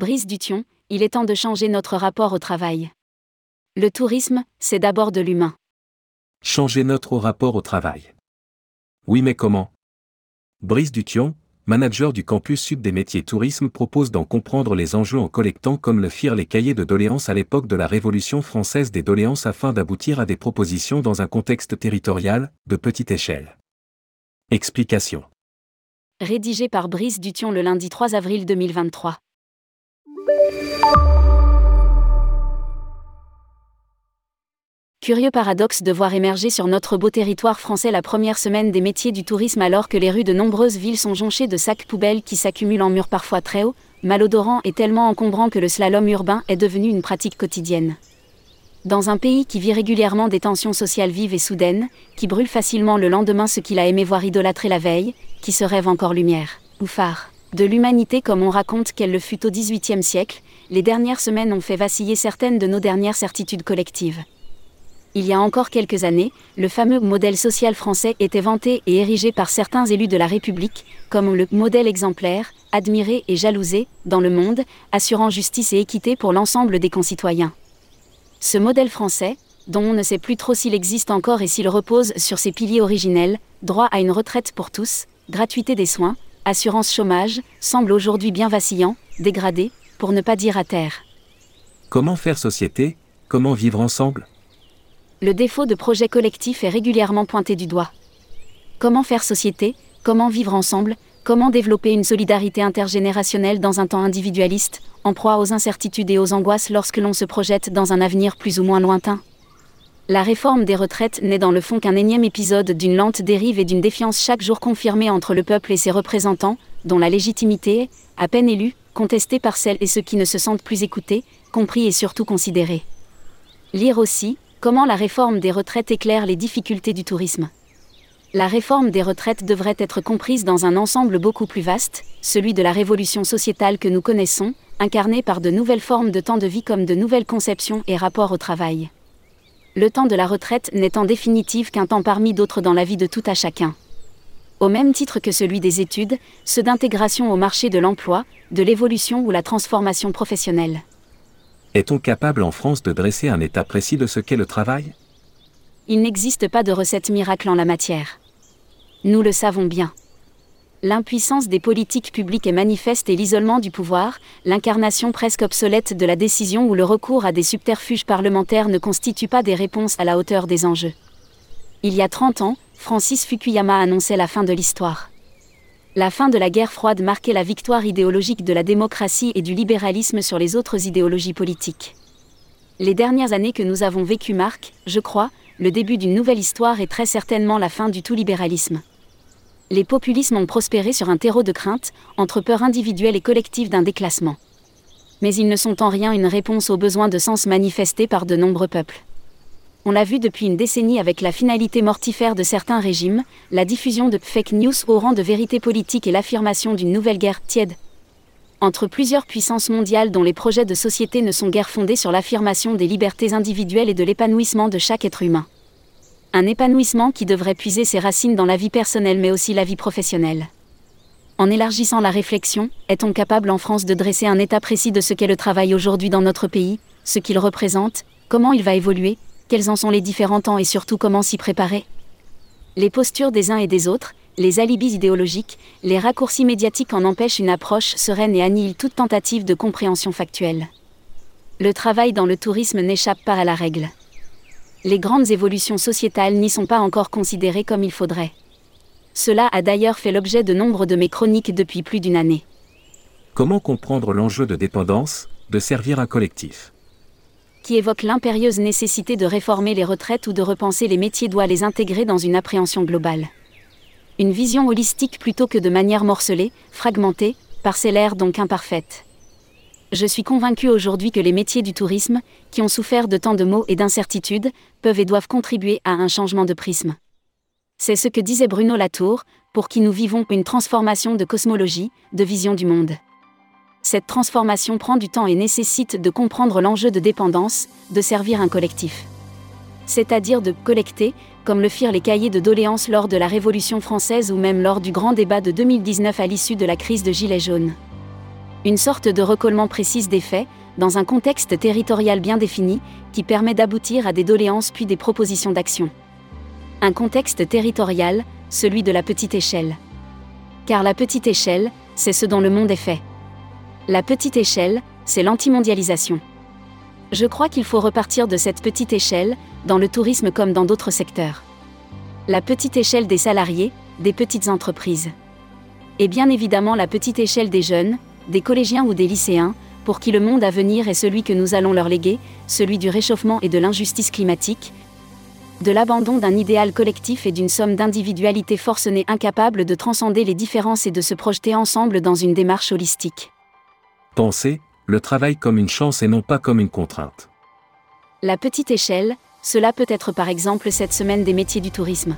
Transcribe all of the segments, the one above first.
Brice Dution, il est temps de changer notre rapport au travail. Le tourisme, c'est d'abord de l'humain. Changer notre rapport au travail. Oui mais comment? Brice Dution, manager du campus sud des métiers tourisme propose d'en comprendre les enjeux en collectant comme le firent les cahiers de doléances à l'époque de la Révolution française des doléances afin d'aboutir à des propositions dans un contexte territorial, de petite échelle. Explication. Rédigé par Brice Dution le lundi 3 avril 2023. Curieux paradoxe de voir émerger sur notre beau territoire français la première semaine des métiers du tourisme alors que les rues de nombreuses villes sont jonchées de sacs poubelles qui s'accumulent en murs parfois très hauts, malodorants et tellement encombrants que le slalom urbain est devenu une pratique quotidienne. Dans un pays qui vit régulièrement des tensions sociales vives et soudaines, qui brûle facilement le lendemain ce qu'il a aimé voir idolâtrer la veille, qui se rêve encore lumière, ou phare, de l'humanité comme on raconte qu'elle le fut au XVIIIe siècle, les dernières semaines ont fait vaciller certaines de nos dernières certitudes collectives. Il y a encore quelques années, le fameux modèle social français était vanté et érigé par certains élus de la République comme le modèle exemplaire, admiré et jalousé dans le monde, assurant justice et équité pour l'ensemble des concitoyens. Ce modèle français, dont on ne sait plus trop s'il existe encore et s'il repose sur ses piliers originels, droit à une retraite pour tous, gratuité des soins, assurance chômage, semble aujourd'hui bien vacillant, dégradé, pour ne pas dire à terre. Comment faire société? Comment vivre ensemble? Le défaut de projet collectif est régulièrement pointé du doigt. Comment faire société? Comment vivre ensemble? Comment développer une solidarité intergénérationnelle dans un temps individualiste, en proie aux incertitudes et aux angoisses lorsque l'on se projette dans un avenir plus ou moins lointain? La réforme des retraites n'est dans le fond qu'un énième épisode d'une lente dérive et d'une défiance chaque jour confirmée entre le peuple et ses représentants, dont la légitimité est, à peine élue, contestée par celles et ceux qui ne se sentent plus écoutés, compris et surtout considérés. Lire aussi, Comment la réforme des retraites éclaire les difficultés du tourisme La réforme des retraites devrait être comprise dans un ensemble beaucoup plus vaste, celui de la révolution sociétale que nous connaissons, incarnée par de nouvelles formes de temps de vie comme de nouvelles conceptions et rapports au travail. Le temps de la retraite n'est en définitive qu'un temps parmi d'autres dans la vie de tout à chacun. Au même titre que celui des études, ceux d'intégration au marché de l'emploi, de l'évolution ou la transformation professionnelle. Est-on capable en France de dresser un état précis de ce qu'est le travail? Il n'existe pas de recette miracle en la matière. Nous le savons bien. L'impuissance des politiques publiques est manifeste et l'isolement du pouvoir, l'incarnation presque obsolète de la décision ou le recours à des subterfuges parlementaires ne constituent pas des réponses à la hauteur des enjeux. Il y a 30 ans, Francis Fukuyama annonçait la fin de l'histoire. La fin de la guerre froide marquait la victoire idéologique de la démocratie et du libéralisme sur les autres idéologies politiques. Les dernières années que nous avons vécues marquent, je crois, le début d'une nouvelle histoire et très certainement la fin du tout libéralisme. Les populismes ont prospéré sur un terreau de crainte, entre peur individuelle et collective d'un déclassement. Mais ils ne sont en rien une réponse aux besoins de sens manifestés par de nombreux peuples. On l'a vu depuis une décennie avec la finalité mortifère de certains régimes, la diffusion de fake news au rang de vérité politique et l'affirmation d'une nouvelle guerre tiède. Entre plusieurs puissances mondiales dont les projets de société ne sont guère fondés sur l'affirmation des libertés individuelles et de l'épanouissement de chaque être humain. Un épanouissement qui devrait puiser ses racines dans la vie personnelle mais aussi la vie professionnelle. En élargissant la réflexion, est-on capable en France de dresser un état précis de ce qu'est le travail aujourd'hui dans notre pays, ce qu'il représente, comment il va évoluer, quels en sont les différents temps et surtout comment s'y préparer? Les postures des uns et des autres, les alibis idéologiques, les raccourcis médiatiques en empêchent une approche sereine et annihilent toute tentative de compréhension factuelle. Le travail dans le tourisme n'échappe pas à la règle. Les grandes évolutions sociétales n'y sont pas encore considérées comme il faudrait. Cela a d'ailleurs fait l'objet de nombre de mes chroniques depuis plus d'une année. Comment comprendre l'enjeu de dépendance, de servir un collectif? Qui évoque l'impérieuse nécessité de réformer les retraites ou de repenser les métiers doit les intégrer dans une appréhension globale. Une vision holistique plutôt que de manière morcelée, fragmentée, parcellaire donc imparfaite. Je suis convaincu aujourd'hui que les métiers du tourisme, qui ont souffert de tant de maux et d'incertitudes, peuvent et doivent contribuer à un changement de prisme. C'est ce que disait Bruno Latour, pour qui nous vivons une transformation de cosmologie, de vision du monde. Cette transformation prend du temps et nécessite de comprendre l'enjeu de dépendance, de servir un collectif. C'est-à-dire de collecter, comme le firent les cahiers de doléances lors de la Révolution française ou même lors du grand débat de 2019 à l'issue de la crise de Gilets jaunes. Une sorte de recollement précise des faits, dans un contexte territorial bien défini, qui permet d'aboutir à des doléances puis des propositions d'action. Un contexte territorial, celui de la petite échelle. Car la petite échelle, c'est ce dont le monde est fait. La petite échelle, c'est l'antimondialisation. Je crois qu'il faut repartir de cette petite échelle, dans le tourisme comme dans d'autres secteurs. La petite échelle des salariés, des petites entreprises. Et bien évidemment la petite échelle des jeunes, des collégiens ou des lycéens, pour qui le monde à venir est celui que nous allons leur léguer, celui du réchauffement et de l'injustice climatique, de l'abandon d'un idéal collectif et d'une somme d'individualités forcenées incapables de transcender les différences et de se projeter ensemble dans une démarche holistique. Pensez, le travail comme une chance et non pas comme une contrainte. La petite échelle, cela peut être par exemple cette semaine des métiers du tourisme.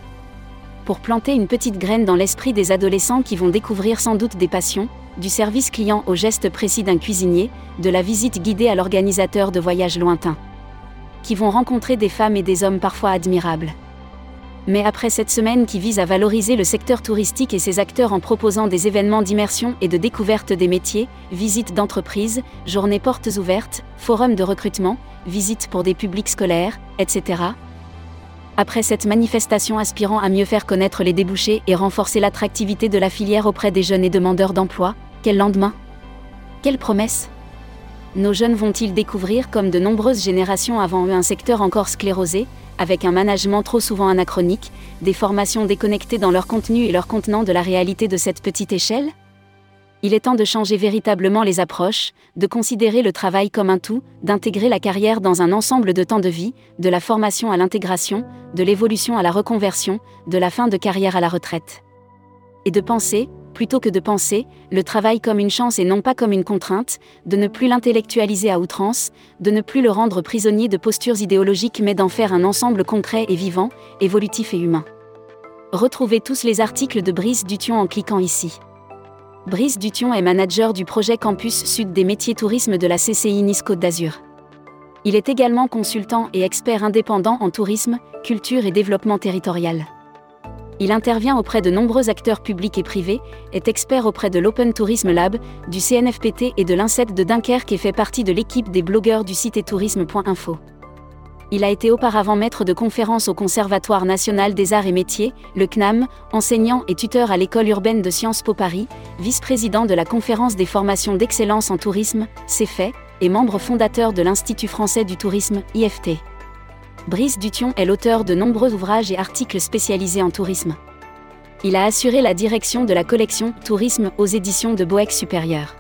Pour planter une petite graine dans l'esprit des adolescents qui vont découvrir sans doute des passions, du service client au geste précis d'un cuisinier, de la visite guidée à l'organisateur de voyages lointains. Qui vont rencontrer des femmes et des hommes parfois admirables. Mais après cette semaine qui vise à valoriser le secteur touristique et ses acteurs en proposant des événements d'immersion et de découverte des métiers, visites d'entreprises, journées portes ouvertes, forums de recrutement, visites pour des publics scolaires, etc. Après cette manifestation aspirant à mieux faire connaître les débouchés et renforcer l'attractivité de la filière auprès des jeunes et demandeurs d'emploi, quel lendemain? Quelle promesse? Nos jeunes vont-ils découvrir, comme de nombreuses générations avant eux, un secteur encore sclérosé, avec un management trop souvent anachronique, des formations déconnectées dans leur contenu et leur contenant de la réalité de cette petite échelle? Il est temps de changer véritablement les approches, de considérer le travail comme un tout, d'intégrer la carrière dans un ensemble de temps de vie, de la formation à l'intégration, de l'évolution à la reconversion, de la fin de carrière à la retraite. Et de penser, plutôt que de penser, le travail comme une chance et non pas comme une contrainte, de ne plus l'intellectualiser à outrance, de ne plus le rendre prisonnier de postures idéologiques mais d'en faire un ensemble concret et vivant, évolutif et humain. Retrouvez tous les articles de Brice Dution en cliquant ici. Brice Dution est manager du projet Campus Sud des métiers tourisme de la CCI Nice Côte d'Azur. Il est également consultant et expert indépendant en tourisme, culture et développement territorial. Il intervient auprès de nombreux acteurs publics et privés, est expert auprès de l'Open Tourism Lab, du CNFPT et de l'INSET de Dunkerque et fait partie de l'équipe des blogueurs du site tourisme.info. Il a été auparavant maître de conférences au Conservatoire national des arts et métiers, le CNAM, enseignant et tuteur à l'école urbaine de Sciences Po Paris, vice-président de la conférence des formations d'excellence en tourisme, CEFET, et membre fondateur de l'Institut français du tourisme, IFT. Brice Dution est l'auteur de nombreux ouvrages et articles spécialisés en tourisme. Il a assuré la direction de la collection Tourisme aux éditions de Boeck Supérieur.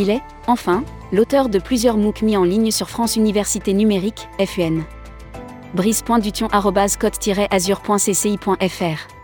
Il est, enfin, l'auteur de plusieurs MOOC mis en ligne sur France Université Numérique, FUN. brice.dution-azur.cci.fr